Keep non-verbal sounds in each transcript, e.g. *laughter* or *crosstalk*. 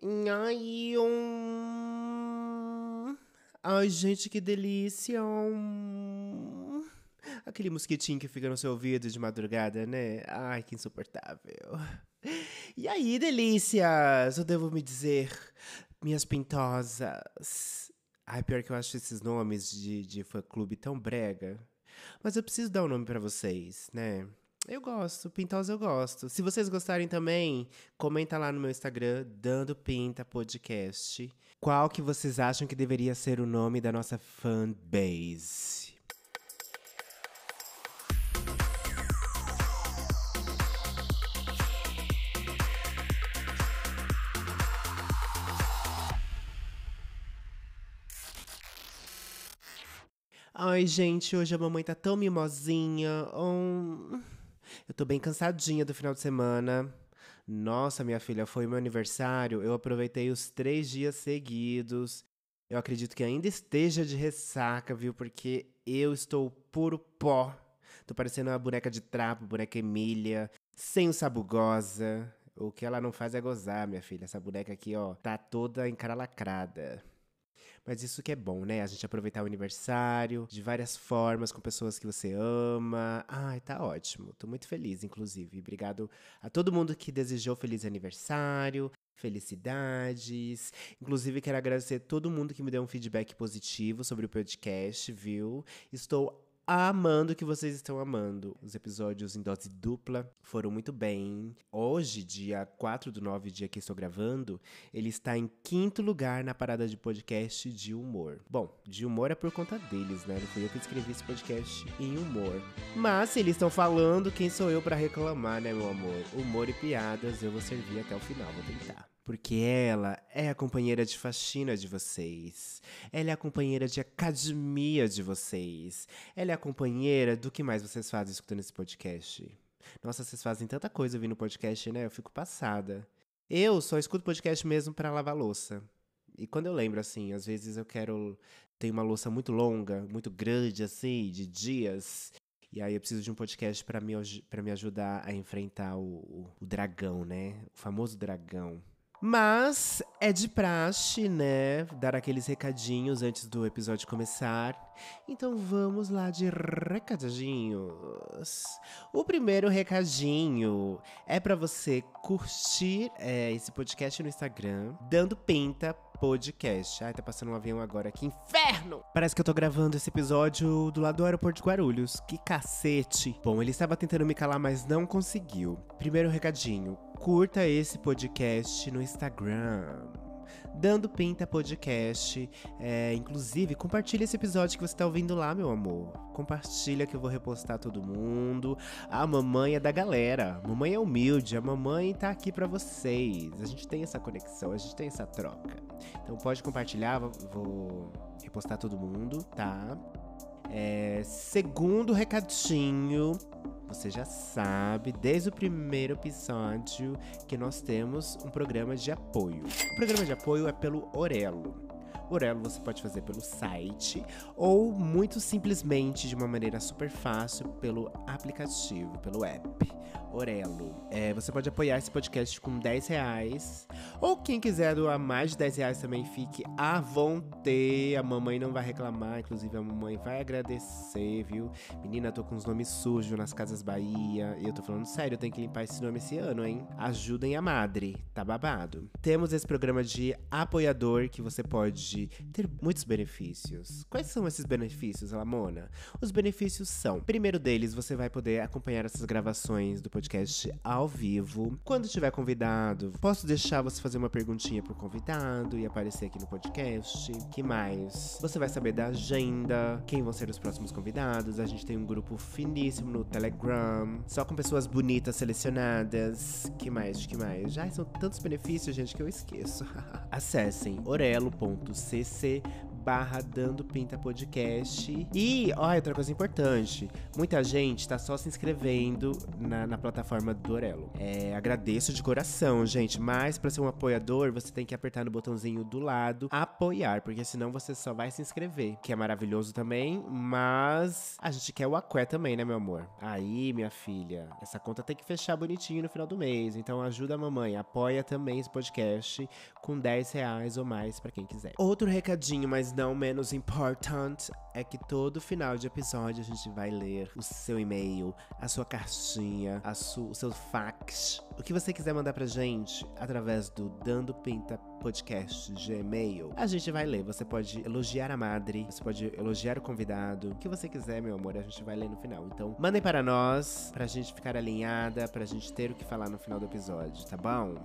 Ai, um... Ai, gente, que delícia. Um... Aquele mosquitinho que fica no seu ouvido de madrugada, né? Ai, que insuportável. E aí, delícias? Eu devo me dizer, minhas pintosas. Ai, pior que eu acho esses nomes de, de fã-clube tão brega. Mas eu preciso dar um nome para vocês, né? Eu gosto, Pintosa eu gosto. Se vocês gostarem também, comenta lá no meu Instagram, Dando Pinta Podcast. Qual que vocês acham que deveria ser o nome da nossa fanbase? Ai, gente, hoje a mamãe tá tão mimosinha. Oh, eu tô bem cansadinha do final de semana. Nossa, minha filha, foi meu aniversário. Eu aproveitei os três dias seguidos. Eu acredito que ainda esteja de ressaca, viu? Porque eu estou puro pó. Tô parecendo uma boneca de trapo, boneca Emília, sem o sabugosa. O que ela não faz é gozar, minha filha. Essa boneca aqui, ó, tá toda encaralacrada. Mas isso que é bom, né? A gente aproveitar o aniversário de várias formas, com pessoas que você ama. Ai, tá ótimo. Tô muito feliz, inclusive. Obrigado a todo mundo que desejou feliz aniversário. Felicidades. Inclusive, quero agradecer todo mundo que me deu um feedback positivo sobre o podcast, viu? Estou amando que vocês estão amando. Os episódios em dose dupla foram muito bem. Hoje, dia 4 do 9, dia que estou gravando, ele está em quinto lugar na parada de podcast de humor. Bom, de humor é por conta deles, né? Não fui eu que escrevi esse podcast em humor. Mas se eles estão falando, quem sou eu para reclamar, né, meu amor? Humor e piadas eu vou servir até o final, vou tentar porque ela é a companheira de faxina de vocês. Ela é a companheira de academia de vocês. Ela é a companheira do que mais vocês fazem escutando esse podcast. Nossa, vocês fazem tanta coisa ouvindo podcast, né? Eu fico passada. Eu só escuto podcast mesmo para lavar louça. E quando eu lembro, assim, às vezes eu quero. Tem uma louça muito longa, muito grande, assim, de dias. E aí eu preciso de um podcast para me, pra me ajudar a enfrentar o, o, o dragão, né? O famoso dragão. Mas é de praxe, né? Dar aqueles recadinhos antes do episódio começar. Então vamos lá de recadinhos. O primeiro recadinho é para você curtir é, esse podcast no Instagram, dando pinta podcast. Ai, tá passando um avião agora, que inferno! Parece que eu tô gravando esse episódio do lado do aeroporto de Guarulhos. Que cacete! Bom, ele estava tentando me calar, mas não conseguiu. Primeiro recadinho: curta esse podcast no Instagram. Dando Pinta Podcast. É, inclusive, compartilha esse episódio que você tá ouvindo lá, meu amor. Compartilha que eu vou repostar todo mundo. A mamãe é da galera. A mamãe é humilde. A mamãe tá aqui para vocês. A gente tem essa conexão, a gente tem essa troca. Então pode compartilhar, vou repostar todo mundo, tá? É, segundo recadinho você já sabe, desde o primeiro episódio, que nós temos um programa de apoio. O programa de apoio é pelo Orelo. Orelo você pode fazer pelo site ou muito simplesmente de uma maneira super fácil pelo aplicativo, pelo app. Orelo. É, você pode apoiar esse podcast com 10 reais. Ou quem quiser doar mais de 10 reais também, fique à vontade. A mamãe não vai reclamar, inclusive a mamãe vai agradecer, viu? Menina, tô com os nomes sujos nas Casas Bahia. E eu tô falando sério, eu tenho que limpar esse nome esse ano, hein? Ajudem a madre, tá babado. Temos esse programa de apoiador que você pode ter muitos benefícios. Quais são esses benefícios, Lamona? Os benefícios são: primeiro deles, você vai poder acompanhar essas gravações do podcast ao vivo. Quando tiver convidado, posso deixar você fazer uma perguntinha pro convidado e aparecer aqui no podcast. Que mais? Você vai saber da agenda, quem vão ser os próximos convidados. A gente tem um grupo finíssimo no Telegram, só com pessoas bonitas selecionadas. Que mais? Que mais? Já são tantos benefícios, gente, que eu esqueço. *laughs* Acessem orelo.com cc barra Dando Pinta Podcast. E, ó, outra coisa importante. Muita gente tá só se inscrevendo na, na plataforma do Orelo. É, agradeço de coração, gente. Mas para ser um apoiador, você tem que apertar no botãozinho do lado, apoiar. Porque senão você só vai se inscrever. Que é maravilhoso também, mas a gente quer o aqué também, né, meu amor? Aí, minha filha, essa conta tem que fechar bonitinho no final do mês. Então ajuda a mamãe, apoia também esse podcast com 10 reais ou mais para quem quiser. Outro recadinho, mas não menos important, é que todo final de episódio a gente vai ler o seu e-mail, a sua caixinha, a su o seu fax, o que você quiser mandar pra gente através do Dando Pinta Podcast Gmail. A gente vai ler. Você pode elogiar a madre, você pode elogiar o convidado, o que você quiser, meu amor, a gente vai ler no final. Então, mandem para nós, pra gente ficar alinhada, pra gente ter o que falar no final do episódio, tá bom?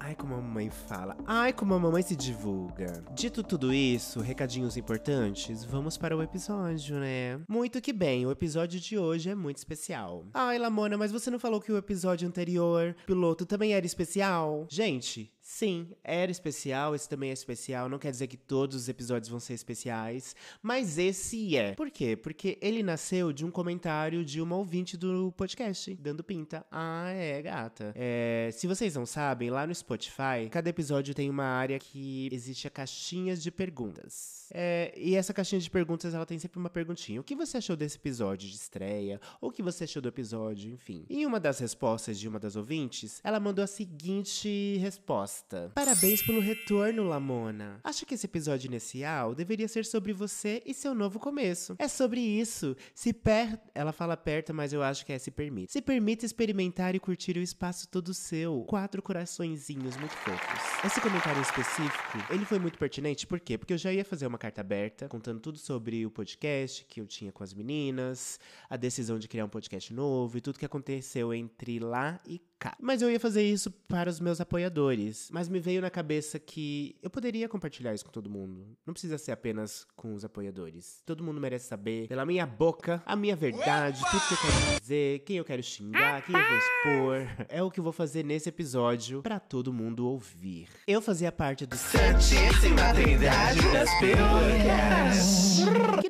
Ai, como a mamãe fala. Ai, como a mamãe se divulga. Dito tudo isso, recadinhos importantes, vamos para o episódio, né? Muito que bem, o episódio de hoje é muito especial. Ai, Lamona, mas você não falou que o episódio anterior, piloto, também era especial? Gente, Sim, era especial, esse também é especial. Não quer dizer que todos os episódios vão ser especiais, mas esse é. Por quê? Porque ele nasceu de um comentário de uma ouvinte do podcast, dando pinta. Ah, é, gata. É, se vocês não sabem, lá no Spotify, cada episódio tem uma área que existe a caixinhas de perguntas. É, e essa caixinha de perguntas, ela tem sempre uma perguntinha. O que você achou desse episódio de estreia? Ou o que você achou do episódio, enfim. E uma das respostas de uma das ouvintes, ela mandou a seguinte resposta Parabéns pelo retorno, Lamona. Acho que esse episódio inicial deveria ser sobre você e seu novo começo. É sobre isso. Se per... Ela fala perto, mas eu acho que é se permite. Se permite experimentar e curtir o espaço todo seu. Quatro coraçõezinhos muito fofos. Esse comentário específico, ele foi muito pertinente, por quê? Porque eu já ia fazer uma carta aberta, contando tudo sobre o podcast que eu tinha com as meninas, a decisão de criar um podcast novo e tudo que aconteceu entre lá e cá. Mas eu ia fazer isso para os meus apoiadores. Mas me veio na cabeça que eu poderia compartilhar isso com todo mundo. Não precisa ser apenas com os apoiadores. Todo mundo merece saber, pela minha boca, a minha verdade, tudo que eu quero dizer, quem eu quero xingar, quem eu vou expor. É o que eu vou fazer nesse episódio para todo mundo ouvir. Eu fazia parte do Santíssima Trindade das Perucas.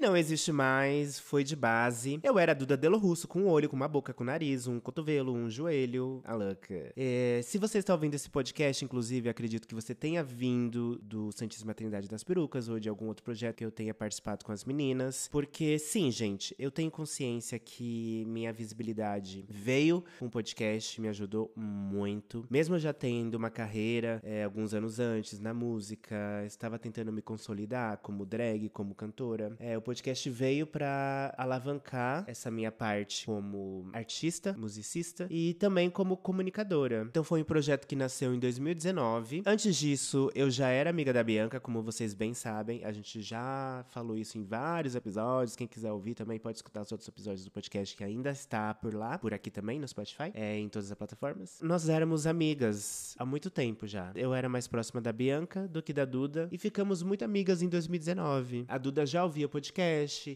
Não existe mais, foi de base. Eu era Duda Delo Russo, com um olho, com uma boca, com um nariz, um cotovelo, um joelho, a louca. É, se você está ouvindo esse podcast, inclusive, acredito que você tenha vindo do Santíssima Trindade das Perucas ou de algum outro projeto que eu tenha participado com as meninas. Porque, sim, gente, eu tenho consciência que minha visibilidade veio com o podcast, me ajudou muito. Mesmo já tendo uma carreira é, alguns anos antes na música, estava tentando me consolidar como drag, como cantora. É, o podcast veio para alavancar essa minha parte como artista, musicista e também como comunicadora. Então foi um projeto que nasceu em 2019. Antes disso, eu já era amiga da Bianca, como vocês bem sabem. A gente já falou isso em vários episódios. Quem quiser ouvir também pode escutar os outros episódios do podcast que ainda está por lá, por aqui também no Spotify, é, em todas as plataformas. Nós éramos amigas há muito tempo já. Eu era mais próxima da Bianca do que da Duda e ficamos muito amigas em 2019. A Duda já ouvia podcast,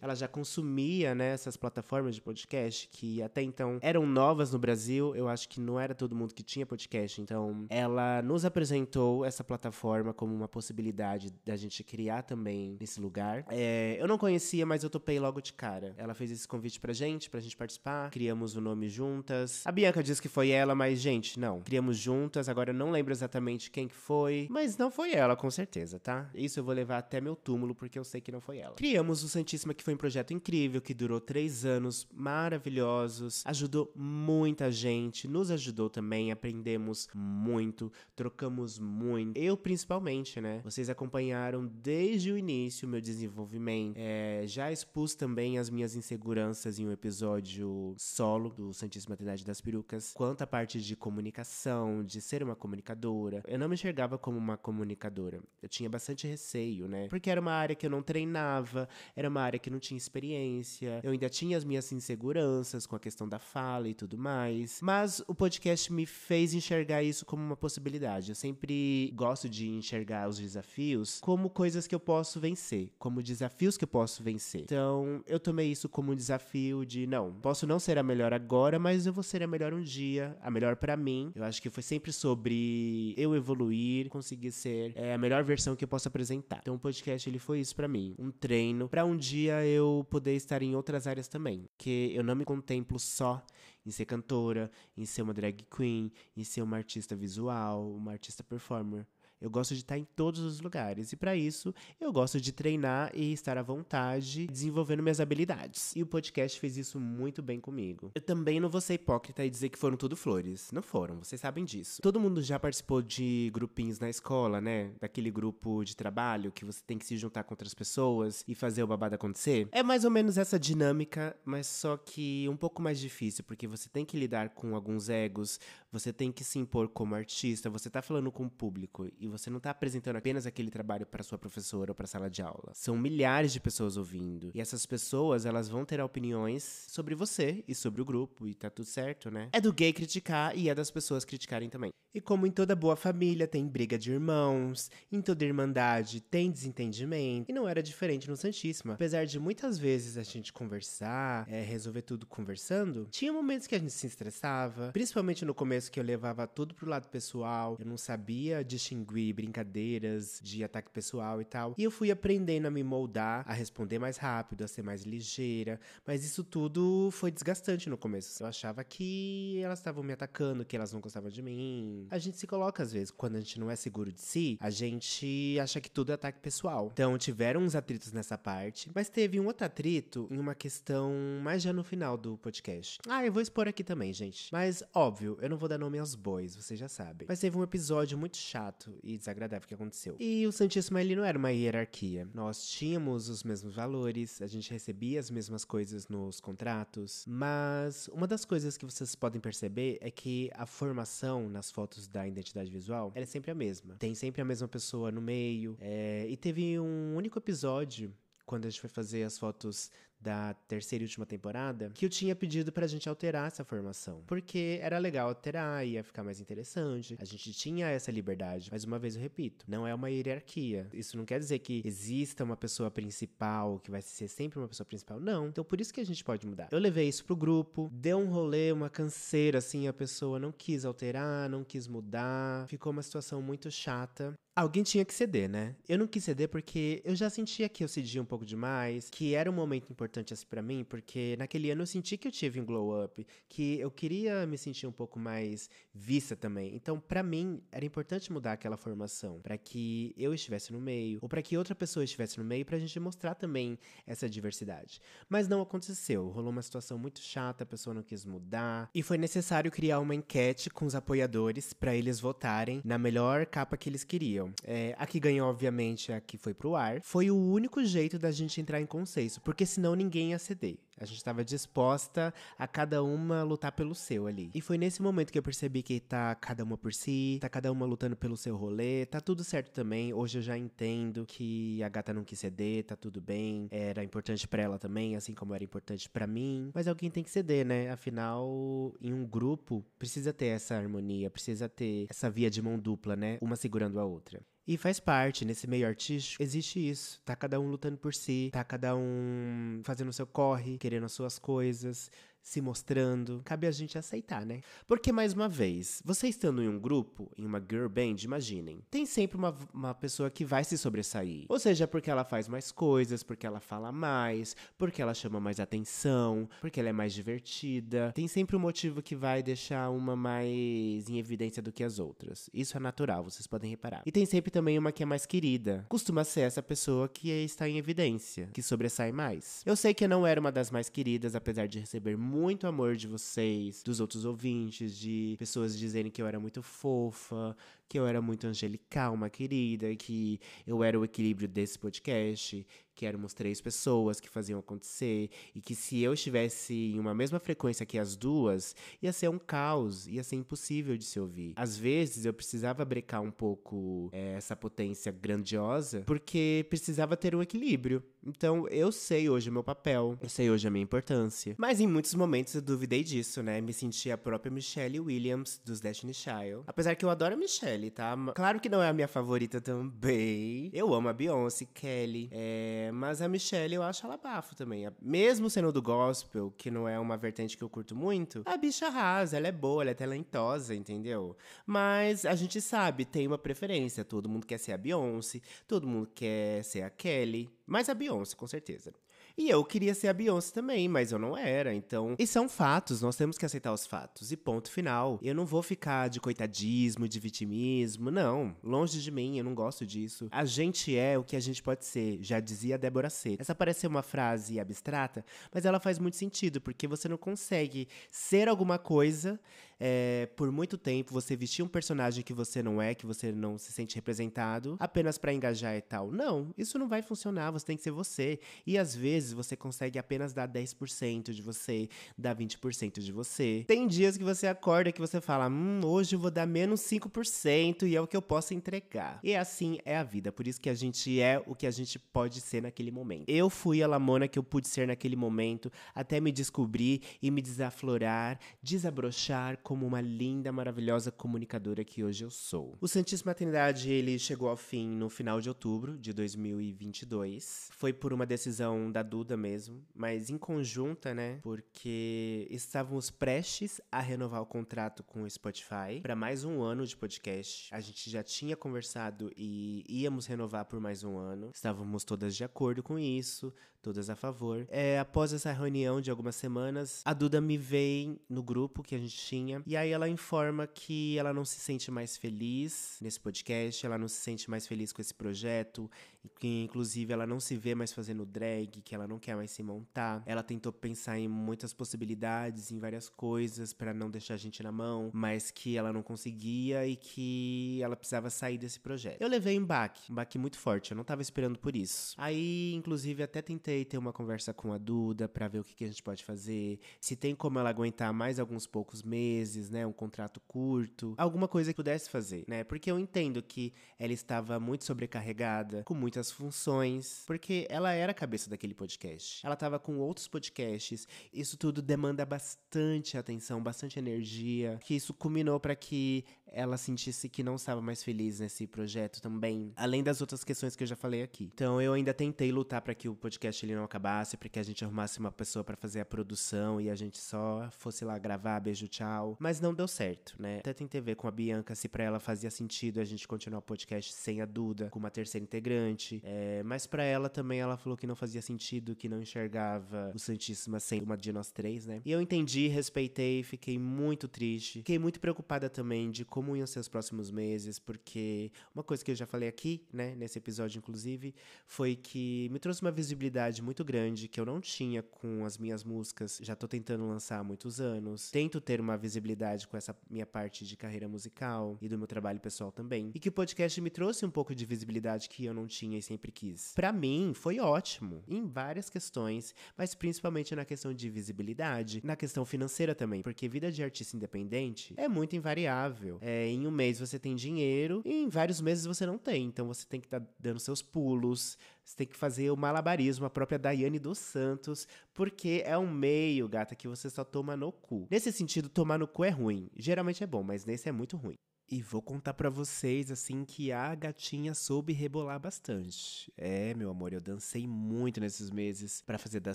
ela já consumia né, essas plataformas de podcast que até então eram novas no Brasil. Eu acho que não era todo mundo que tinha podcast, então ela nos apresentou essa plataforma como uma possibilidade da gente criar também nesse lugar. É, eu não conhecia, mas eu topei logo de cara. Ela fez esse convite pra gente, pra gente participar, criamos o nome juntas. A Bianca disse que foi ela, mas, gente, não. Criamos juntas, agora eu não lembro exatamente quem que foi, mas não foi ela, com certeza, tá? Isso eu vou levar até meu túmulo, porque eu sei que não foi ela. Criamos o Santíssima, que foi um projeto incrível, que durou três anos maravilhosos, ajudou muita gente, nos ajudou também aprendemos muito, trocamos muito. Eu, principalmente, né? Vocês acompanharam desde o início o meu desenvolvimento. É, já expus também as minhas inseguranças em um episódio solo do Santíssima Trindade das Perucas, quanto à parte de comunicação, de ser uma comunicadora. Eu não me enxergava como uma comunicadora. Eu tinha bastante receio, né? Porque era uma área que eu não treinava, era uma área que não tinha experiência, eu ainda tinha as minhas inseguranças com a questão da fala e tudo mais. Mas o podcast me fez enxergar isso como uma possibilidade. Eu sempre gosto de enxergar os desafios como coisas que eu posso vencer, como desafios que eu posso vencer. Então, eu tomei isso como um desafio de não, posso não ser a melhor agora, mas eu vou ser a melhor um dia, a melhor para mim. Eu acho que foi sempre sobre eu evoluir, conseguir ser é, a melhor versão que eu posso apresentar. Então, o podcast ele foi isso para mim, um treino para um dia eu poder estar em outras áreas também, que eu não me contemplo só em ser cantora, em ser uma drag queen, em ser uma artista visual, uma artista performer. Eu gosto de estar em todos os lugares. E para isso, eu gosto de treinar e estar à vontade, desenvolvendo minhas habilidades. E o podcast fez isso muito bem comigo. Eu também não vou ser hipócrita e dizer que foram tudo flores. Não foram, vocês sabem disso. Todo mundo já participou de grupinhos na escola, né? Daquele grupo de trabalho que você tem que se juntar com outras pessoas e fazer o babado acontecer. É mais ou menos essa dinâmica, mas só que um pouco mais difícil, porque você tem que lidar com alguns egos, você tem que se impor como artista, você tá falando com o público e você não está apresentando apenas aquele trabalho para sua professora ou para a sala de aula. São milhares de pessoas ouvindo. E essas pessoas, elas vão ter opiniões sobre você e sobre o grupo, e tá tudo certo, né? É do gay criticar e é das pessoas criticarem também. E como em toda boa família tem briga de irmãos, em toda irmandade tem desentendimento, e não era diferente no Santíssima. Apesar de muitas vezes a gente conversar, é, resolver tudo conversando, tinha momentos que a gente se estressava, principalmente no começo que eu levava tudo pro lado pessoal, eu não sabia distinguir brincadeiras de ataque pessoal e tal. E eu fui aprendendo a me moldar, a responder mais rápido, a ser mais ligeira. Mas isso tudo foi desgastante no começo. Eu achava que elas estavam me atacando, que elas não gostavam de mim. A gente se coloca às vezes, quando a gente não é seguro de si, a gente acha que tudo é ataque pessoal. Então tiveram uns atritos nessa parte, mas teve um outro atrito em uma questão mais já no final do podcast. Ah, eu vou expor aqui também, gente. Mas óbvio, eu não vou dar nome aos bois, vocês já sabem. Mas teve um episódio muito chato e desagradável que aconteceu. E o Santíssimo ele não era uma hierarquia. Nós tínhamos os mesmos valores, a gente recebia as mesmas coisas nos contratos, mas uma das coisas que vocês podem perceber é que a formação nas fotos da identidade visual é sempre a mesma. Tem sempre a mesma pessoa no meio. É... E teve um único episódio quando a gente foi fazer as fotos da terceira e última temporada, que eu tinha pedido pra gente alterar essa formação. Porque era legal alterar, ia ficar mais interessante. A gente tinha essa liberdade. Mas uma vez eu repito, não é uma hierarquia. Isso não quer dizer que exista uma pessoa principal, que vai ser sempre uma pessoa principal. Não. Então por isso que a gente pode mudar. Eu levei isso pro grupo, deu um rolê, uma canseira, assim, a pessoa não quis alterar, não quis mudar. Ficou uma situação muito chata. Alguém tinha que ceder, né? Eu não quis ceder porque eu já sentia que eu cedia um pouco demais, que era um momento importante assim para mim, porque naquele ano eu senti que eu tive um glow up, que eu queria me sentir um pouco mais vista também. Então, para mim, era importante mudar aquela formação, para que eu estivesse no meio, ou para que outra pessoa estivesse no meio, pra gente mostrar também essa diversidade. Mas não aconteceu. Rolou uma situação muito chata, a pessoa não quis mudar, e foi necessário criar uma enquete com os apoiadores para eles votarem na melhor capa que eles queriam. É, a que ganhou, obviamente, a que foi pro ar. Foi o único jeito da gente entrar em consenso, porque senão ninguém ia ceder. A gente estava disposta a cada uma lutar pelo seu ali. E foi nesse momento que eu percebi que tá cada uma por si, tá cada uma lutando pelo seu rolê, tá tudo certo também. Hoje eu já entendo que a gata não quis ceder, tá tudo bem. Era importante para ela também, assim como era importante para mim. Mas alguém tem que ceder, né? Afinal, em um grupo, precisa ter essa harmonia, precisa ter essa via de mão dupla, né? Uma segurando a outra. E faz parte, nesse meio artístico, existe isso. Tá cada um lutando por si, tá cada um fazendo o seu corre, querendo as suas coisas, se mostrando. Cabe a gente aceitar, né? Porque, mais uma vez, você estando em um grupo, em uma girl band, imaginem, tem sempre uma, uma pessoa que vai se sobressair. Ou seja, porque ela faz mais coisas, porque ela fala mais, porque ela chama mais atenção, porque ela é mais divertida. Tem sempre um motivo que vai deixar uma mais em evidência do que as outras. Isso é natural, vocês podem reparar. E tem sempre também uma que é mais querida. Costuma ser essa pessoa que está em evidência, que sobressai mais. Eu sei que eu não era uma das mais queridas, apesar de receber muito amor de vocês, dos outros ouvintes, de pessoas dizerem que eu era muito fofa, que eu era muito angelical, uma querida, que eu era o equilíbrio desse podcast, que éramos três pessoas que faziam acontecer e que se eu estivesse em uma mesma frequência que as duas, ia ser um caos, ia ser impossível de se ouvir. Às vezes eu precisava brecar um pouco é, essa potência grandiosa, porque precisava ter um equilíbrio. Então eu sei hoje o meu papel, eu sei hoje a minha importância. Mas em muitos momentos eu duvidei disso, né? Me senti a própria Michelle Williams dos Destiny Child. Apesar que eu adoro a Michelle, tá? Claro que não é a minha favorita também. Eu amo a Beyoncé, Kelly, é, mas a Michelle eu acho ela bafo também. Mesmo sendo do gospel, que não é uma vertente que eu curto muito, a bicha arrasa, ela é boa, ela é talentosa, entendeu? Mas a gente sabe, tem uma preferência. Todo mundo quer ser a Beyoncé, todo mundo quer ser a Kelly, mas a Beyoncé, com certeza. E eu queria ser a Beyoncé também, mas eu não era. Então, e são fatos, nós temos que aceitar os fatos. E ponto final. Eu não vou ficar de coitadismo, de vitimismo, não. Longe de mim, eu não gosto disso. A gente é o que a gente pode ser, já dizia Débora C. Essa parece ser uma frase abstrata, mas ela faz muito sentido, porque você não consegue ser alguma coisa é, por muito tempo você vestir um personagem que você não é, que você não se sente representado, apenas para engajar e tal. Não, isso não vai funcionar, você tem que ser você. E às vezes você consegue apenas dar 10% de você, dar 20% de você. Tem dias que você acorda que você fala, hum, hoje eu vou dar menos 5% e é o que eu posso entregar. E assim é a vida, por isso que a gente é o que a gente pode ser naquele momento. Eu fui a Lamona que eu pude ser naquele momento, até me descobrir e me desaflorar, desabrochar, como uma linda, maravilhosa comunicadora que hoje eu sou. O Santíssima Trindade, ele chegou ao fim no final de outubro de 2022. Foi por uma decisão da Duda mesmo, mas em conjunta, né? Porque estávamos prestes a renovar o contrato com o Spotify para mais um ano de podcast. A gente já tinha conversado e íamos renovar por mais um ano. Estávamos todas de acordo com isso, todas a favor. É, após essa reunião de algumas semanas, a Duda me veio no grupo que a gente tinha e aí ela informa que ela não se sente mais feliz nesse podcast, ela não se sente mais feliz com esse projeto, que inclusive ela não se vê mais fazendo drag, que ela não quer mais se montar. Ela tentou pensar em muitas possibilidades, em várias coisas para não deixar a gente na mão, mas que ela não conseguia e que ela precisava sair desse projeto. Eu levei um baque, um baque muito forte, eu não tava esperando por isso. Aí, inclusive, até tentei ter uma conversa com a Duda para ver o que, que a gente pode fazer, se tem como ela aguentar mais alguns poucos meses, né, um contrato curto, alguma coisa que pudesse fazer, né? Porque eu entendo que ela estava muito sobrecarregada, com muitas funções, porque ela era a cabeça daquele podcast. Ela estava com outros podcasts. Isso tudo demanda bastante atenção, bastante energia, que isso culminou para que ela sentisse que não estava mais feliz nesse projeto também, além das outras questões que eu já falei aqui. Então eu ainda tentei lutar para que o podcast ele não acabasse, para que a gente arrumasse uma pessoa para fazer a produção e a gente só fosse lá gravar, beijo, tchau, mas não deu certo, né? Até tentei ver com a Bianca se para ela fazia sentido a gente continuar o podcast sem a Duda, com uma terceira integrante é, mas para ela também ela falou que não fazia sentido, que não enxergava o Santíssima sem uma de nós três, né? E eu entendi, respeitei, fiquei muito triste. Fiquei muito preocupada também de como iam ser os próximos meses, porque uma coisa que eu já falei aqui, né, nesse episódio inclusive, foi que me trouxe uma visibilidade muito grande que eu não tinha com as minhas músicas. Já tô tentando lançar há muitos anos. Tento ter uma visibilidade com essa minha parte de carreira musical e do meu trabalho pessoal também. E que o podcast me trouxe um pouco de visibilidade que eu não tinha e sempre quis. Para mim, foi ótimo em várias questões, mas principalmente na questão de visibilidade, na questão financeira também, porque vida de artista independente é muito invariável. É, em um mês você tem dinheiro e em vários meses você não tem, então você tem que estar tá dando seus pulos, você tem que fazer o malabarismo, a própria Daiane dos Santos, porque é um meio, gata, que você só toma no cu. Nesse sentido, tomar no cu é ruim. Geralmente é bom, mas nesse é muito ruim. E vou contar para vocês assim que a gatinha soube rebolar bastante. É, meu amor, eu dancei muito nesses meses para fazer dar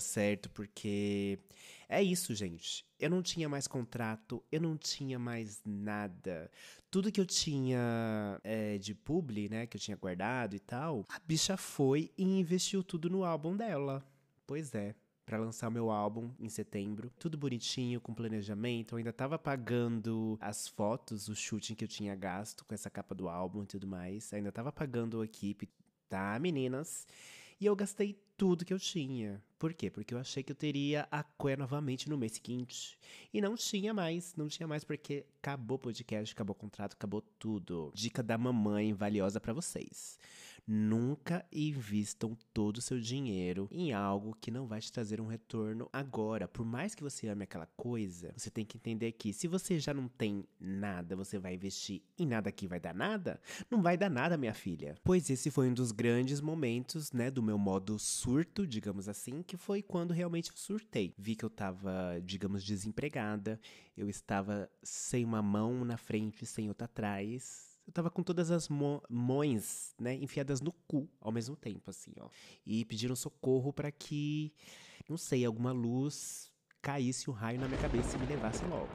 certo, porque é isso, gente. Eu não tinha mais contrato, eu não tinha mais nada. Tudo que eu tinha é, de publi, né, que eu tinha guardado e tal, a bicha foi e investiu tudo no álbum dela. Pois é para lançar o meu álbum em setembro. Tudo bonitinho, com planejamento. Eu ainda tava pagando as fotos, o shooting que eu tinha gasto com essa capa do álbum e tudo mais. Ainda tava pagando a equipe, tá, meninas? E eu gastei tudo que eu tinha. Por quê? Porque eu achei que eu teria a Coia novamente no mês seguinte. E não tinha mais, não tinha mais porque acabou o podcast, acabou o contrato, acabou tudo. Dica da mamãe valiosa para vocês. Nunca invistam todo o seu dinheiro em algo que não vai te trazer um retorno agora. Por mais que você ame aquela coisa, você tem que entender que se você já não tem nada, você vai investir em nada que vai dar nada? Não vai dar nada, minha filha. Pois esse foi um dos grandes momentos, né, do meu modo surto, digamos assim, que foi quando realmente surtei. Vi que eu tava, digamos, desempregada, eu estava sem uma mão na frente, sem outra atrás eu tava com todas as mães, né, enfiadas no cu ao mesmo tempo, assim, ó. E pediram socorro para que, não sei, alguma luz caísse um raio na minha cabeça e me levasse logo.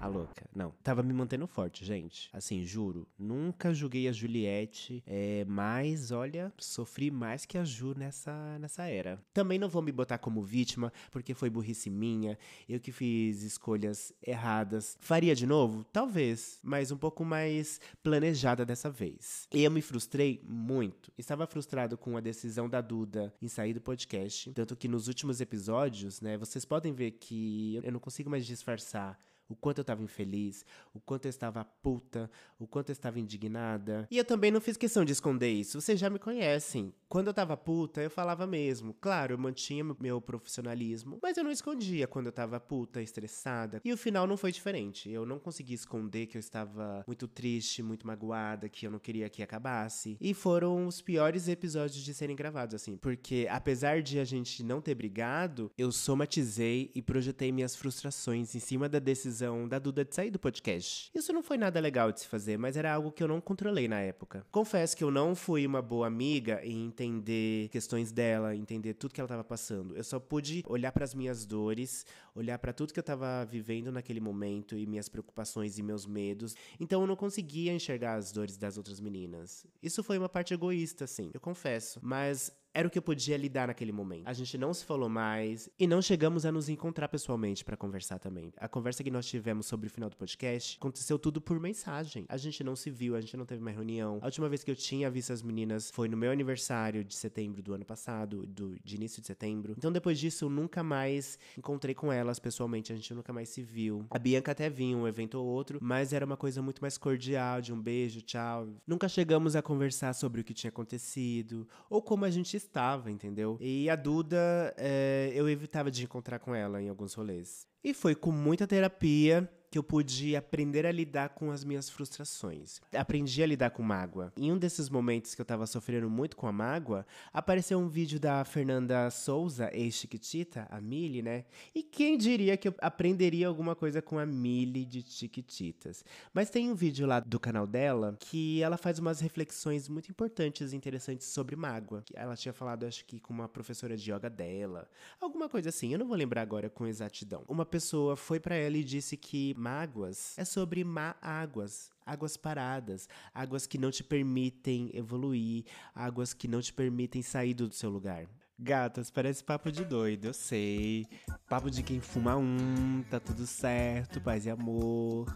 A louca. Não. Tava me mantendo forte, gente. Assim, juro. Nunca julguei a Juliette. É, mas, olha, sofri mais que a Ju nessa, nessa era. Também não vou me botar como vítima, porque foi burrice minha. Eu que fiz escolhas erradas. Faria de novo? Talvez. Mas um pouco mais planejada dessa vez. Eu me frustrei muito. Estava frustrado com a decisão da Duda em sair do podcast. Tanto que nos últimos episódios, né, vocês podem ver que eu não consigo mais disfarçar o quanto eu estava infeliz, o quanto eu estava puta, o quanto eu estava indignada. E eu também não fiz questão de esconder isso, vocês já me conhecem. Quando eu estava puta, eu falava mesmo. Claro, eu mantinha meu profissionalismo, mas eu não escondia quando eu estava puta, estressada. E o final não foi diferente. Eu não consegui esconder que eu estava muito triste, muito magoada, que eu não queria que acabasse. E foram os piores episódios de serem gravados, assim, porque apesar de a gente não ter brigado, eu somatizei e projetei minhas frustrações em cima da decisão da Duda de sair do podcast. Isso não foi nada legal de se fazer, mas era algo que eu não controlei na época. Confesso que eu não fui uma boa amiga em entender questões dela, entender tudo que ela estava passando. Eu só pude olhar para as minhas dores, olhar para tudo que eu estava vivendo naquele momento e minhas preocupações e meus medos. Então eu não conseguia enxergar as dores das outras meninas. Isso foi uma parte egoísta, sim, eu confesso. Mas era o que eu podia lidar naquele momento. A gente não se falou mais e não chegamos a nos encontrar pessoalmente para conversar também. A conversa que nós tivemos sobre o final do podcast aconteceu tudo por mensagem. A gente não se viu, a gente não teve uma reunião. A última vez que eu tinha visto as meninas foi no meu aniversário de setembro do ano passado, do, de início de setembro. Então depois disso eu nunca mais encontrei com elas pessoalmente, a gente nunca mais se viu. A Bianca até vinha um evento ou outro, mas era uma coisa muito mais cordial, de um beijo, tchau. Nunca chegamos a conversar sobre o que tinha acontecido ou como a gente estava, entendeu? E a Duda, é, eu evitava de encontrar com ela em alguns rolês. E foi com muita terapia que eu pude aprender a lidar com as minhas frustrações. Aprendi a lidar com mágoa. Em um desses momentos que eu tava sofrendo muito com a mágoa, apareceu um vídeo da Fernanda Souza, ex-Chiquitita, a Mili, né? E quem diria que eu aprenderia alguma coisa com a Mili de Chiquititas? Mas tem um vídeo lá do canal dela que ela faz umas reflexões muito importantes e interessantes sobre mágoa. Ela tinha falado, acho que com uma professora de yoga dela, alguma coisa assim, eu não vou lembrar agora com exatidão. Uma pessoa foi para ela e disse que mágoas é sobre má águas, águas paradas, águas que não te permitem evoluir, águas que não te permitem sair do seu lugar. Gatas, parece papo de doido, eu sei. Papo de quem fuma um, tá tudo certo, paz e amor.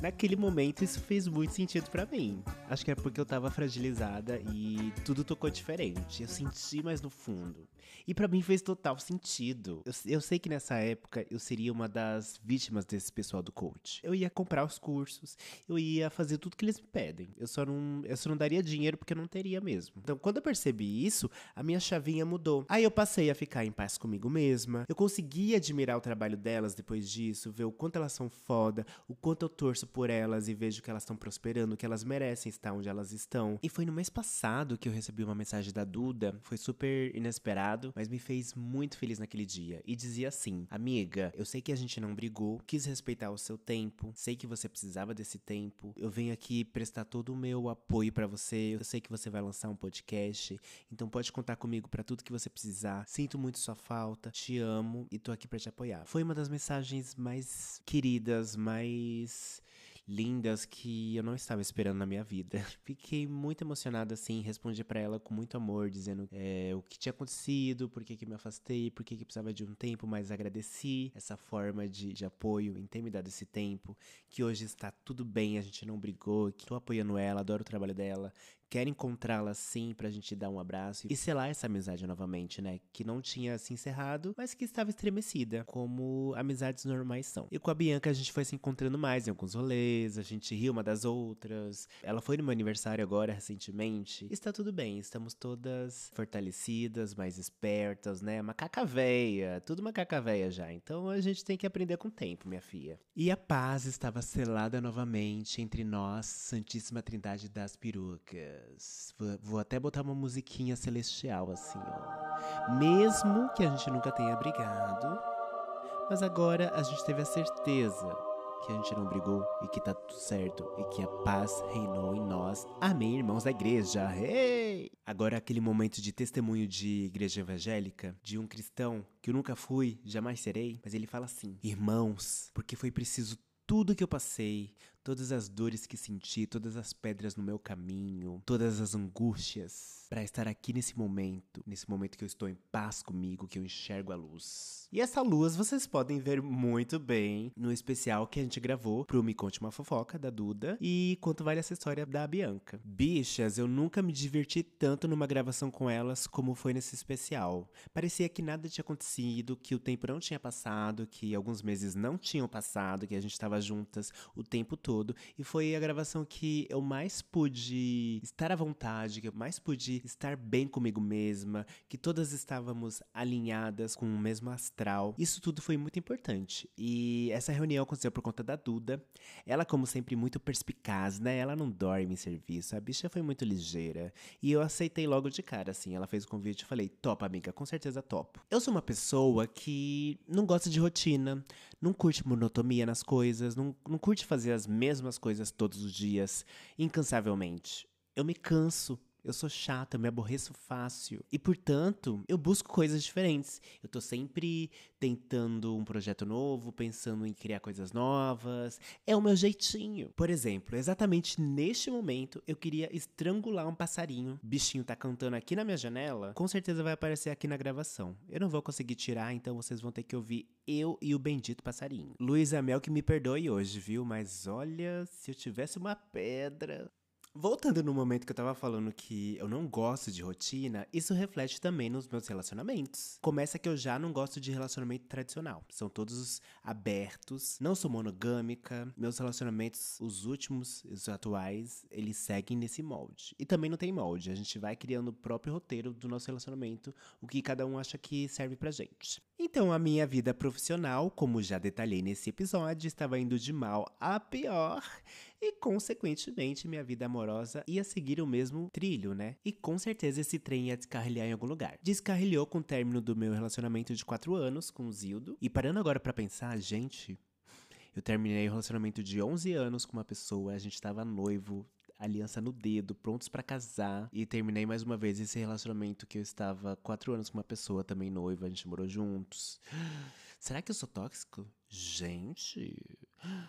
Naquele momento isso fez muito sentido para mim. Acho que é porque eu tava fragilizada e tudo tocou diferente. Eu senti mais no fundo. E para mim fez total sentido. Eu, eu, sei que nessa época eu seria uma das vítimas desse pessoal do coach. Eu ia comprar os cursos, eu ia fazer tudo que eles me pedem. Eu só não, eu só não daria dinheiro porque eu não teria mesmo. Então, quando eu percebi isso, a minha chavinha mudou. Aí eu passei a ficar em paz comigo mesma. Eu consegui admirar o trabalho delas depois disso, ver o quanto elas são foda, o quanto eu torço por elas e vejo que elas estão prosperando, que elas merecem estar onde elas estão. E foi no mês passado que eu recebi uma mensagem da Duda, foi super inesperado, mas me fez muito feliz naquele dia. E dizia assim: Amiga, eu sei que a gente não brigou, quis respeitar o seu tempo, sei que você precisava desse tempo. Eu venho aqui prestar todo o meu apoio para você. Eu sei que você vai lançar um podcast, então pode contar comigo para tudo que você precisar. Sinto muito sua falta, te amo e tô aqui para te apoiar. Foi uma das mensagens mais queridas, mais lindas que eu não estava esperando na minha vida. *laughs* Fiquei muito emocionada, assim, respondi para ela com muito amor, dizendo é, o que tinha acontecido, por que, que me afastei, por que, que precisava de um tempo, mas agradeci essa forma de, de apoio em ter me dado esse tempo, que hoje está tudo bem, a gente não brigou, que tô apoiando ela, adoro o trabalho dela, quero encontrá-la sim pra gente dar um abraço e selar essa amizade novamente, né? Que não tinha se encerrado, mas que estava estremecida, como amizades normais são. E com a Bianca a gente foi se encontrando mais em alguns rolês, a gente riu uma das outras. Ela foi no meu aniversário agora recentemente. Está tudo bem, estamos todas fortalecidas, mais espertas, né? Macaca véia, tudo macaca véia já. Então a gente tem que aprender com o tempo, minha filha. E a paz estava selada novamente entre nós, Santíssima Trindade das Perucas. Vou, até botar uma musiquinha celestial assim, ó. Mesmo que a gente nunca tenha brigado, mas agora a gente teve a certeza que a gente não brigou e que tá tudo certo e que a paz reinou em nós. Amém, irmãos da igreja. Hey! Agora aquele momento de testemunho de igreja evangélica, de um cristão que eu nunca fui, jamais serei, mas ele fala assim: "Irmãos, porque foi preciso tudo que eu passei, todas as dores que senti, todas as pedras no meu caminho, todas as angústias, para estar aqui nesse momento, nesse momento que eu estou em paz comigo, que eu enxergo a luz. E essa luz vocês podem ver muito bem no especial que a gente gravou pro Me Conte uma Fofoca da Duda e quanto vale essa história da Bianca. Bichas, eu nunca me diverti tanto numa gravação com elas como foi nesse especial. Parecia que nada tinha acontecido, que o tempo não tinha passado, que alguns meses não tinham passado, que a gente estava juntas o tempo todo. E foi a gravação que eu mais pude estar à vontade, que eu mais pude estar bem comigo mesma, que todas estávamos alinhadas com o mesmo astral. Isso tudo foi muito importante. E essa reunião aconteceu por conta da Duda. Ela, como sempre, muito perspicaz, né? Ela não dorme em serviço. A bicha foi muito ligeira. E eu aceitei logo de cara, assim. Ela fez o convite e falei: topa, amiga, com certeza topo. Eu sou uma pessoa que não gosta de rotina, não curte monotonia nas coisas, não, não curte fazer as mesmas coisas todos os dias, incansavelmente. Eu me canso. Eu sou chata, eu me aborreço fácil. E, portanto, eu busco coisas diferentes. Eu tô sempre tentando um projeto novo, pensando em criar coisas novas. É o meu jeitinho. Por exemplo, exatamente neste momento, eu queria estrangular um passarinho. O bichinho tá cantando aqui na minha janela. Com certeza vai aparecer aqui na gravação. Eu não vou conseguir tirar, então vocês vão ter que ouvir eu e o bendito passarinho. Luísa Mel que me perdoe hoje, viu? Mas olha, se eu tivesse uma pedra. Voltando no momento que eu tava falando que eu não gosto de rotina, isso reflete também nos meus relacionamentos. Começa que eu já não gosto de relacionamento tradicional. São todos abertos, não sou monogâmica. Meus relacionamentos, os últimos, os atuais, eles seguem nesse molde. E também não tem molde, a gente vai criando o próprio roteiro do nosso relacionamento, o que cada um acha que serve pra gente. Então, a minha vida profissional, como já detalhei nesse episódio, estava indo de mal a pior e, consequentemente, minha vida amorosa ia seguir o mesmo trilho, né? E com certeza esse trem ia descarrilhar em algum lugar. Descarrilhou com o término do meu relacionamento de 4 anos com o Zildo. E parando agora para pensar, gente, eu terminei o um relacionamento de 11 anos com uma pessoa, a gente tava noivo, aliança no dedo, prontos para casar. E terminei mais uma vez esse relacionamento que eu estava quatro anos com uma pessoa também noiva, a gente morou juntos. *gasps* Será que eu sou tóxico? Gente.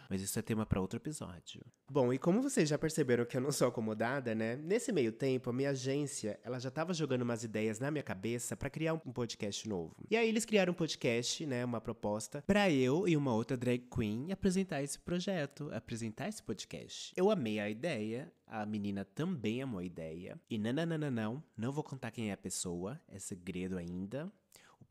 Mas isso é tema para outro episódio. Bom, e como vocês já perceberam que eu não sou acomodada, né? Nesse meio tempo, a minha agência, ela já tava jogando umas ideias na minha cabeça para criar um podcast novo. E aí eles criaram um podcast, né, uma proposta para eu e uma outra drag queen apresentar esse projeto, apresentar esse podcast. Eu amei a ideia, a menina também amou a ideia. E não, não, não, não, não, não vou contar quem é a pessoa, é segredo ainda.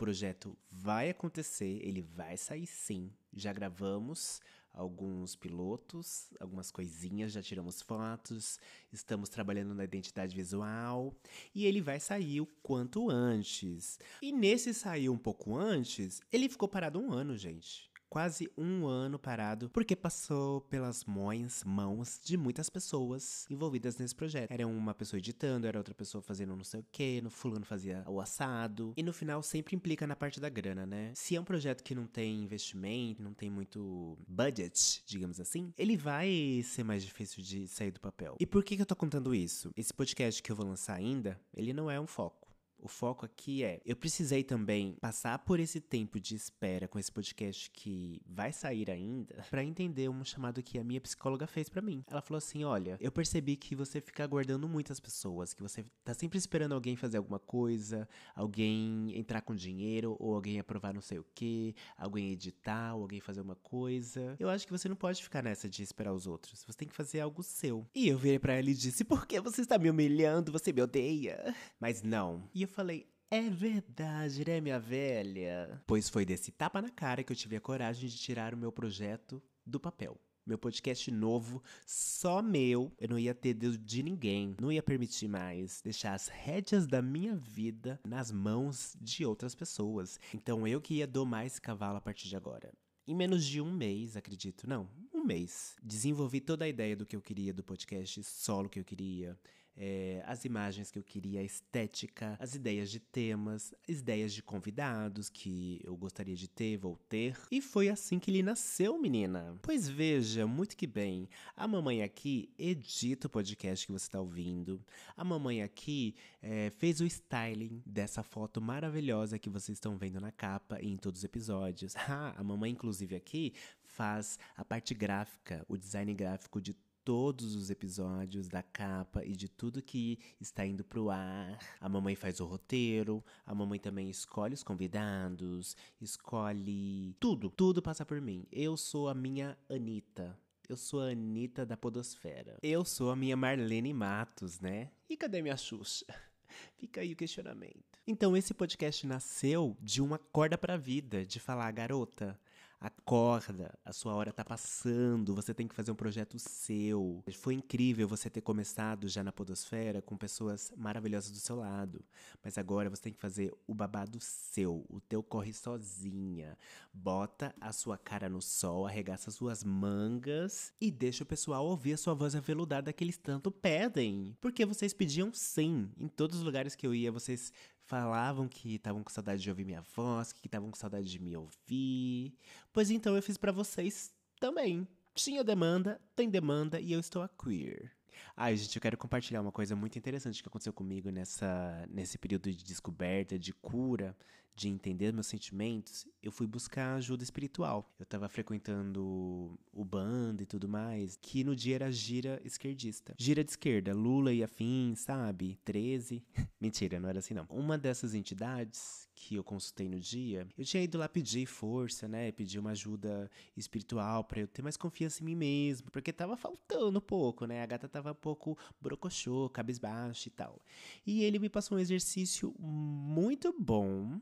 O projeto vai acontecer, ele vai sair sim. Já gravamos alguns pilotos, algumas coisinhas, já tiramos fotos, estamos trabalhando na identidade visual e ele vai sair o quanto antes. E nesse sair um pouco antes, ele ficou parado um ano, gente quase um ano parado, porque passou pelas mãos, mãos de muitas pessoas envolvidas nesse projeto. Era uma pessoa editando, era outra pessoa fazendo não sei o que, no fulano fazia o assado. E no final sempre implica na parte da grana, né? Se é um projeto que não tem investimento, não tem muito budget, digamos assim, ele vai ser mais difícil de sair do papel. E por que, que eu tô contando isso? Esse podcast que eu vou lançar ainda, ele não é um foco. O foco aqui é, eu precisei também passar por esse tempo de espera com esse podcast que vai sair ainda, *laughs* para entender um chamado que a minha psicóloga fez para mim. Ela falou assim: "Olha, eu percebi que você fica aguardando muitas pessoas, que você tá sempre esperando alguém fazer alguma coisa, alguém entrar com dinheiro ou alguém aprovar não sei o que, alguém editar ou alguém fazer uma coisa. Eu acho que você não pode ficar nessa de esperar os outros. Você tem que fazer algo seu." E eu virei para ela e disse: "Por que você está me humilhando? Você me odeia?" *laughs* Mas não. E eu falei, é verdade, né, minha velha? Pois foi desse tapa na cara que eu tive a coragem de tirar o meu projeto do papel. Meu podcast novo, só meu, eu não ia ter dedo de ninguém, não ia permitir mais deixar as rédeas da minha vida nas mãos de outras pessoas. Então eu que ia domar esse cavalo a partir de agora. Em menos de um mês, acredito, não, um mês, desenvolvi toda a ideia do que eu queria do podcast solo que eu queria é, as imagens que eu queria, a estética, as ideias de temas, as ideias de convidados que eu gostaria de ter, vou ter. E foi assim que ele nasceu, menina. Pois veja, muito que bem. A mamãe aqui edita o podcast que você está ouvindo. A mamãe aqui é, fez o styling dessa foto maravilhosa que vocês estão vendo na capa e em todos os episódios. *laughs* Ah, a mamãe, inclusive, aqui faz a parte gráfica, o design gráfico de todos os episódios da capa e de tudo que está indo pro ar. A mamãe faz o roteiro, a mamãe também escolhe os convidados, escolhe tudo, tudo passa por mim. Eu sou a minha Anitta. Eu sou a Anitta da Podosfera. Eu sou a minha Marlene Matos, né? E cadê minha Xuxa? *laughs* Fica aí o questionamento. Então, esse podcast nasceu de uma corda pra vida, de falar, garota, Acorda, a sua hora tá passando, você tem que fazer um projeto seu. Foi incrível você ter começado já na Podosfera com pessoas maravilhosas do seu lado. Mas agora você tem que fazer o babado seu, o teu corre sozinha. Bota a sua cara no sol, arregaça as suas mangas e deixa o pessoal ouvir a sua voz aveludada que eles tanto pedem. Porque vocês pediam sim. Em todos os lugares que eu ia, vocês falavam que estavam com saudade de ouvir minha voz, que estavam com saudade de me ouvir. Pois então eu fiz para vocês também. Tinha demanda, tem demanda e eu estou a queer. Ai, gente, eu quero compartilhar uma coisa muito interessante que aconteceu comigo nessa, nesse período de descoberta, de cura, de entender meus sentimentos. Eu fui buscar ajuda espiritual. Eu tava frequentando o bando e tudo mais, que no dia era gira esquerdista. Gira de esquerda, Lula e afim, sabe? 13. *laughs* Mentira, não era assim não. Uma dessas entidades que eu consultei no dia, eu tinha ido lá pedir força, né? Pedir uma ajuda espiritual para eu ter mais confiança em mim mesmo, porque tava faltando um pouco, né? A gata tava um pouco brocochô, cabisbaixo e tal. E ele me passou um exercício muito bom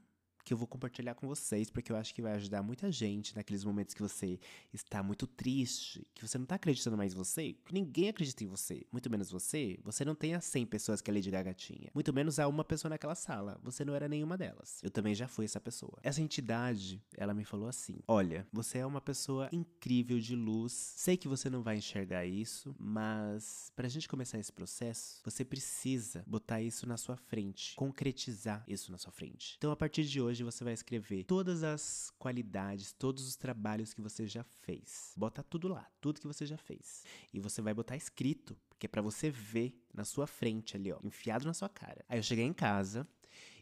que eu vou compartilhar com vocês, porque eu acho que vai ajudar muita gente naqueles momentos que você está muito triste, que você não está acreditando mais em você, que ninguém acredita em você, muito menos você. Você não tem as 100 pessoas que a Lady Gaga tinha, muito menos há uma pessoa naquela sala. Você não era nenhuma delas. Eu também já fui essa pessoa. Essa entidade, ela me falou assim: Olha, você é uma pessoa incrível de luz. Sei que você não vai enxergar isso, mas pra gente começar esse processo, você precisa botar isso na sua frente, concretizar isso na sua frente. Então, a partir de hoje, hoje você vai escrever todas as qualidades, todos os trabalhos que você já fez. Bota tudo lá, tudo que você já fez. E você vai botar escrito, porque é para você ver na sua frente ali, ó, enfiado na sua cara. Aí eu cheguei em casa,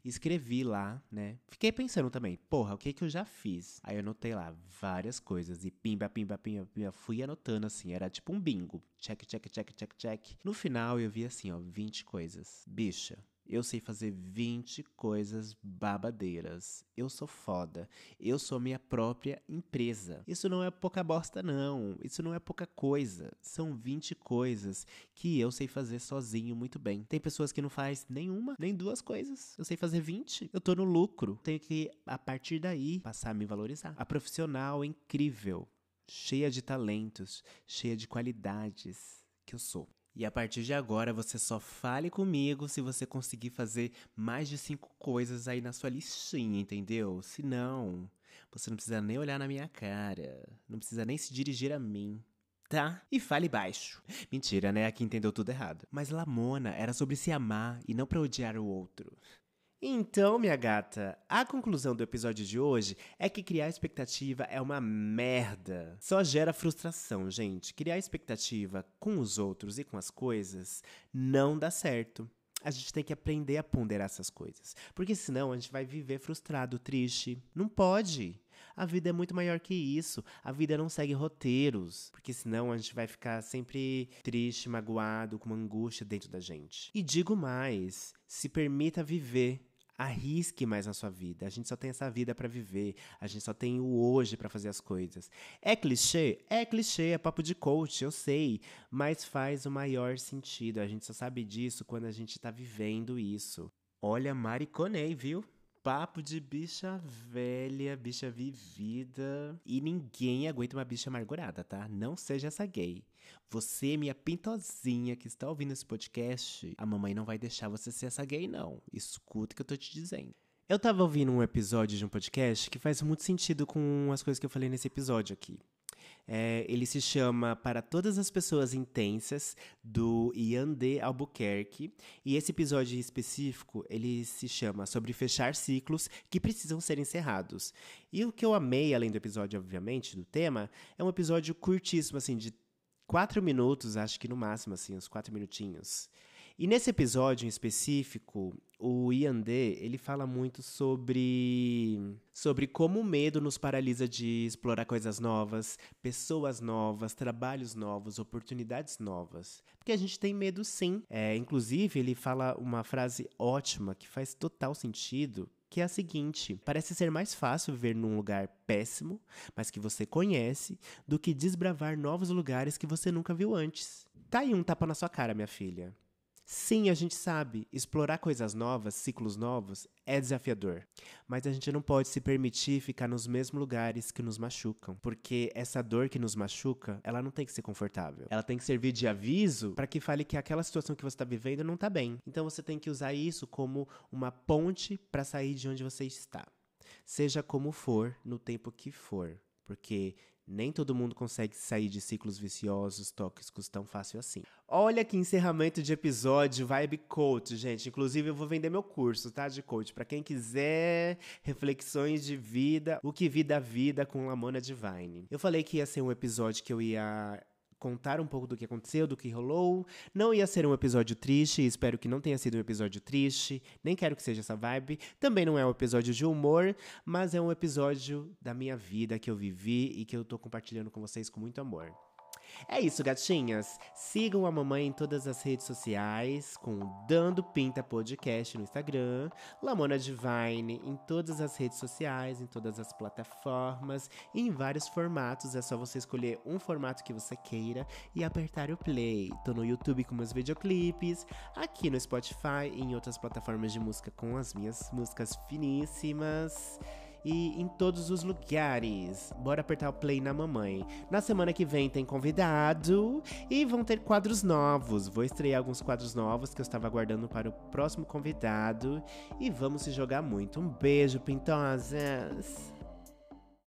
escrevi lá, né? Fiquei pensando também, porra, o que que eu já fiz? Aí eu anotei lá várias coisas e pimba, pimba, pimba, pimba, fui anotando assim, era tipo um bingo. Check, check, check, check, check. No final eu vi assim, ó, 20 coisas. Bicha, eu sei fazer 20 coisas babadeiras. Eu sou foda. Eu sou minha própria empresa. Isso não é pouca bosta, não. Isso não é pouca coisa. São 20 coisas que eu sei fazer sozinho muito bem. Tem pessoas que não faz nenhuma, nem duas coisas. Eu sei fazer 20. Eu tô no lucro. Tenho que, a partir daí, passar a me valorizar. A profissional incrível, cheia de talentos, cheia de qualidades que eu sou. E a partir de agora você só fale comigo se você conseguir fazer mais de cinco coisas aí na sua listinha, entendeu? Se não, você não precisa nem olhar na minha cara, não precisa nem se dirigir a mim. Tá? E fale baixo. Mentira, né? Aqui entendeu tudo errado. Mas Lamona era sobre se amar e não para odiar o outro. Então, minha gata, a conclusão do episódio de hoje é que criar expectativa é uma merda. Só gera frustração, gente. Criar expectativa com os outros e com as coisas não dá certo. a gente tem que aprender a ponderar essas coisas. Porque senão a gente vai viver frustrado, triste. Não pode. A vida é muito maior que isso. A vida não segue roteiros. Porque senão a gente vai ficar sempre triste, magoado, com uma angústia dentro da gente. E digo mais: se permita viver. Arrisque mais na sua vida. A gente só tem essa vida para viver. A gente só tem o hoje para fazer as coisas. É clichê? É clichê, é papo de coach, eu sei. Mas faz o maior sentido. A gente só sabe disso quando a gente tá vivendo isso. Olha, mariconei, viu? Papo de bicha velha, bicha vivida. E ninguém aguenta uma bicha amargurada, tá? Não seja essa gay. Você, minha pintozinha que está ouvindo esse podcast, a mamãe não vai deixar você ser essa gay, não. Escuta o que eu tô te dizendo. Eu tava ouvindo um episódio de um podcast que faz muito sentido com as coisas que eu falei nesse episódio aqui. É, ele se chama Para Todas as Pessoas Intensas, do Ian D. Albuquerque. E esse episódio específico, ele se chama Sobre Fechar Ciclos que Precisam Ser Encerrados. E o que eu amei, além do episódio, obviamente, do tema, é um episódio curtíssimo, assim, de quatro minutos, acho que no máximo, assim, uns quatro minutinhos. E nesse episódio em específico, o Ian D, ele fala muito sobre sobre como o medo nos paralisa de explorar coisas novas, pessoas novas, trabalhos novos, oportunidades novas. Porque a gente tem medo sim. É, inclusive, ele fala uma frase ótima que faz total sentido, que é a seguinte: parece ser mais fácil viver num lugar péssimo, mas que você conhece, do que desbravar novos lugares que você nunca viu antes. Tá aí um tapa na sua cara, minha filha. Sim, a gente sabe, explorar coisas novas, ciclos novos, é desafiador. Mas a gente não pode se permitir ficar nos mesmos lugares que nos machucam. Porque essa dor que nos machuca, ela não tem que ser confortável. Ela tem que servir de aviso para que fale que aquela situação que você está vivendo não está bem. Então você tem que usar isso como uma ponte para sair de onde você está. Seja como for, no tempo que for. Porque nem todo mundo consegue sair de ciclos viciosos, tóxicos tão fácil assim. Olha que encerramento de episódio Vibe Coach, gente. Inclusive eu vou vender meu curso, tá, de coach para quem quiser reflexões de vida, o que vida a vida com Lamona Divine. Eu falei que ia ser um episódio que eu ia contar um pouco do que aconteceu, do que rolou. Não ia ser um episódio triste, espero que não tenha sido um episódio triste, nem quero que seja essa vibe. Também não é um episódio de humor, mas é um episódio da minha vida que eu vivi e que eu tô compartilhando com vocês com muito amor. É isso, gatinhas. Sigam a mamãe em todas as redes sociais, com Dando Pinta Podcast no Instagram, Lamona Divine em todas as redes sociais, em todas as plataformas, em vários formatos. É só você escolher um formato que você queira e apertar o play. Tô no YouTube com meus videoclipes, aqui no Spotify e em outras plataformas de música com as minhas músicas finíssimas e em todos os lugares. Bora apertar o play na mamãe. Na semana que vem tem convidado e vão ter quadros novos. Vou estrear alguns quadros novos que eu estava aguardando para o próximo convidado e vamos se jogar muito. Um beijo, pintosas!